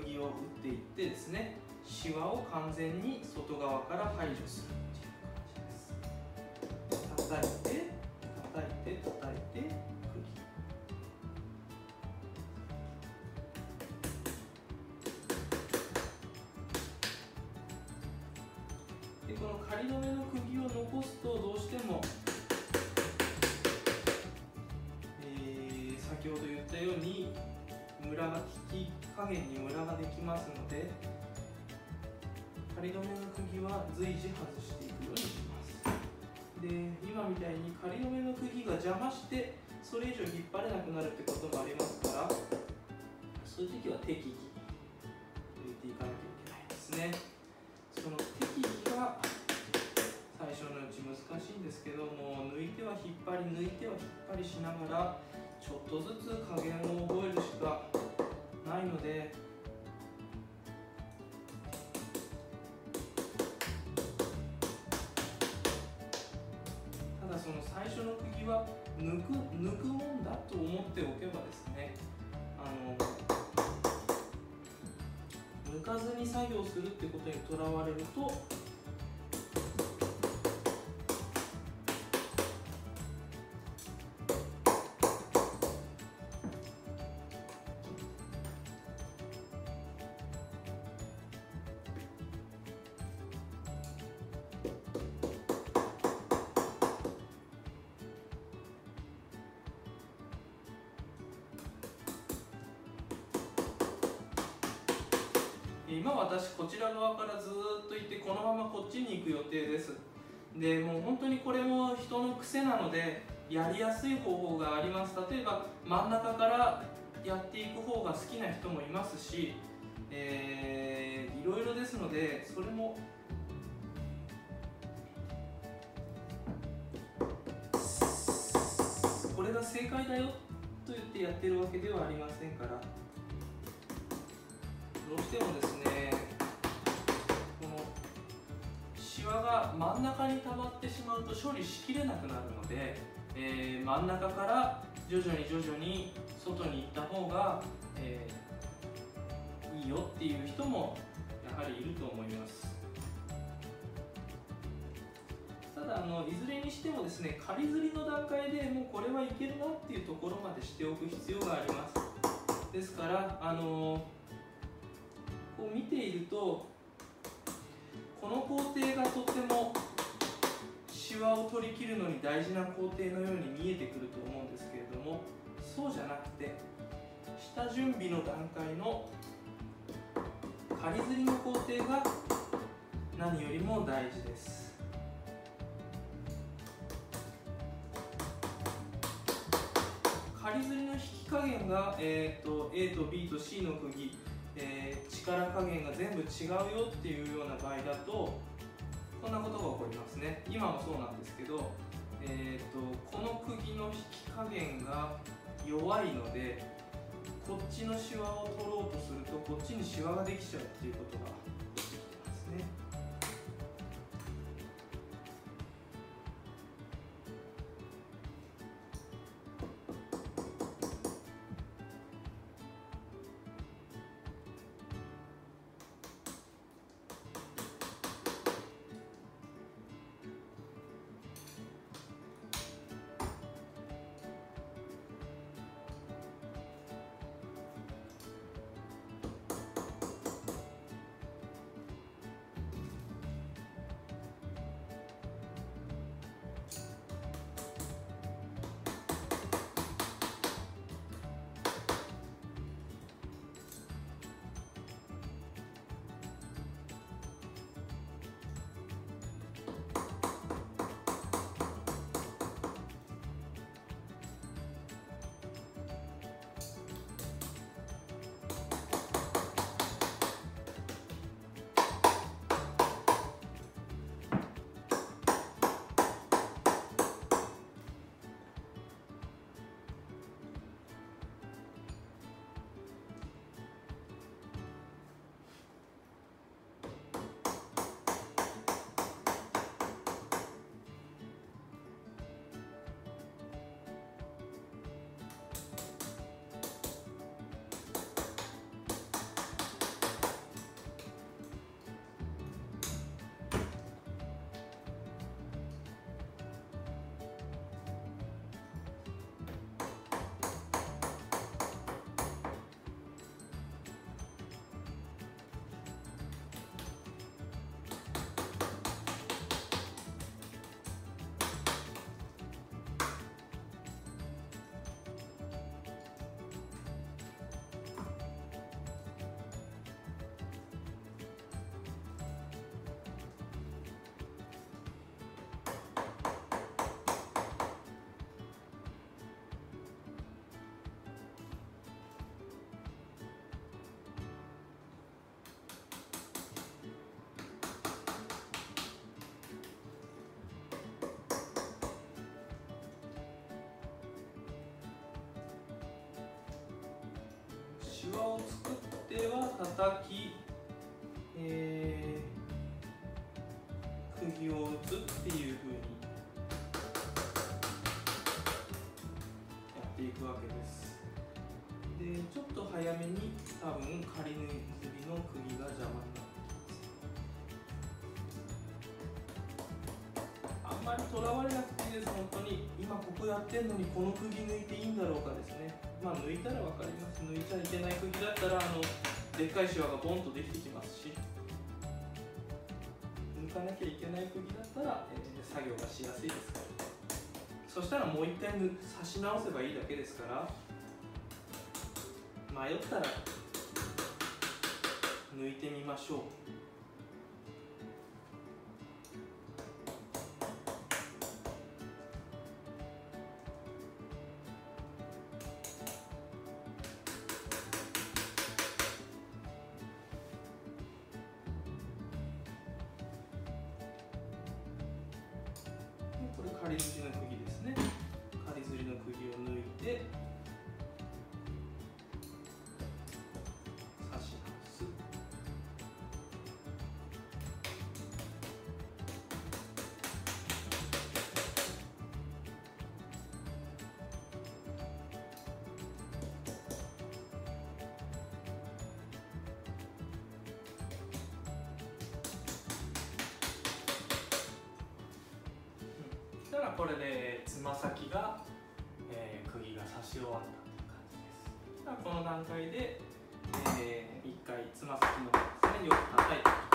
釘を打っていってですねシワを完全に外側から排除するっていう感じです。叩いて加減にムラができますので仮止めの釘は随時外していくようにします。で今みたいに仮止めの釘が邪魔してそれ以上引っ張れなくなるってこともありますからそういう時は適宜抜いていかなきゃいけないですね。その適宜が最初のうち難しいんですけども抜いては引っ張り抜いては引っ張りしながらちょっとずつ加減を覚えるしかないので。ただその最初の釘は抜く抜くもんだと思っておけばですねあの抜かずに作業するってことにとらわれると今私こちら側からずっと行ってこのままこっちに行く予定です。でもう本当にこれも人の癖なのでやりやすい方法があります。例えば真ん中からやっていく方が好きな人もいますし、えー、いろいろですのでそれもこれが正解だよと言ってやってるわけではありませんから。どうしてもです真ん中に溜まってしまうと処理しきれなくなるので、えー、真ん中から徐々に徐々に外に行った方が、えー、いいよっていう人もやはりいると思います。ただあのいずれにしてもですね仮釣りの段階でもうこれはいけるなっていうところまでしておく必要があります。ですからあのこう見ていると取り切るのに大事な工程のように見えてくると思うんですけれどもそうじゃなくて下準備の段階の仮釣りの工程が何よりも大事です。仮釣りの引き加減が、えーと、A と B と C の釘、えー、力加減が全部違うよっていうような場合だとこんなことが起こりますね。今もそうなんですけど、えーと、この釘の引き加減が弱いのでこっちのシワを取ろうとするとこっちにシワができちゃうっていうことがを作っては叩き、えー、釘を打つっていうふうにやっていくわけです。でちょっと早めに多分仮縫い釣りの釘が邪魔になる。まりとらわれなくていいです本当に。今ここやってんのにこの釘抜いていいんだろうかですね。まあ抜いたら分かります。抜いちゃいけない釘だったらあのでっかいシワがボンとできてきますし。抜かなきゃいけない釘だったら、えー、作業がしやすいですから。そしたらもう一回刺し直せばいいだけですから。迷ったら抜いてみましょう。仮これでつま先が、えー、釘が刺し終わったという感じです。この段階で、えー、1回つま先の方ですねよく叩いて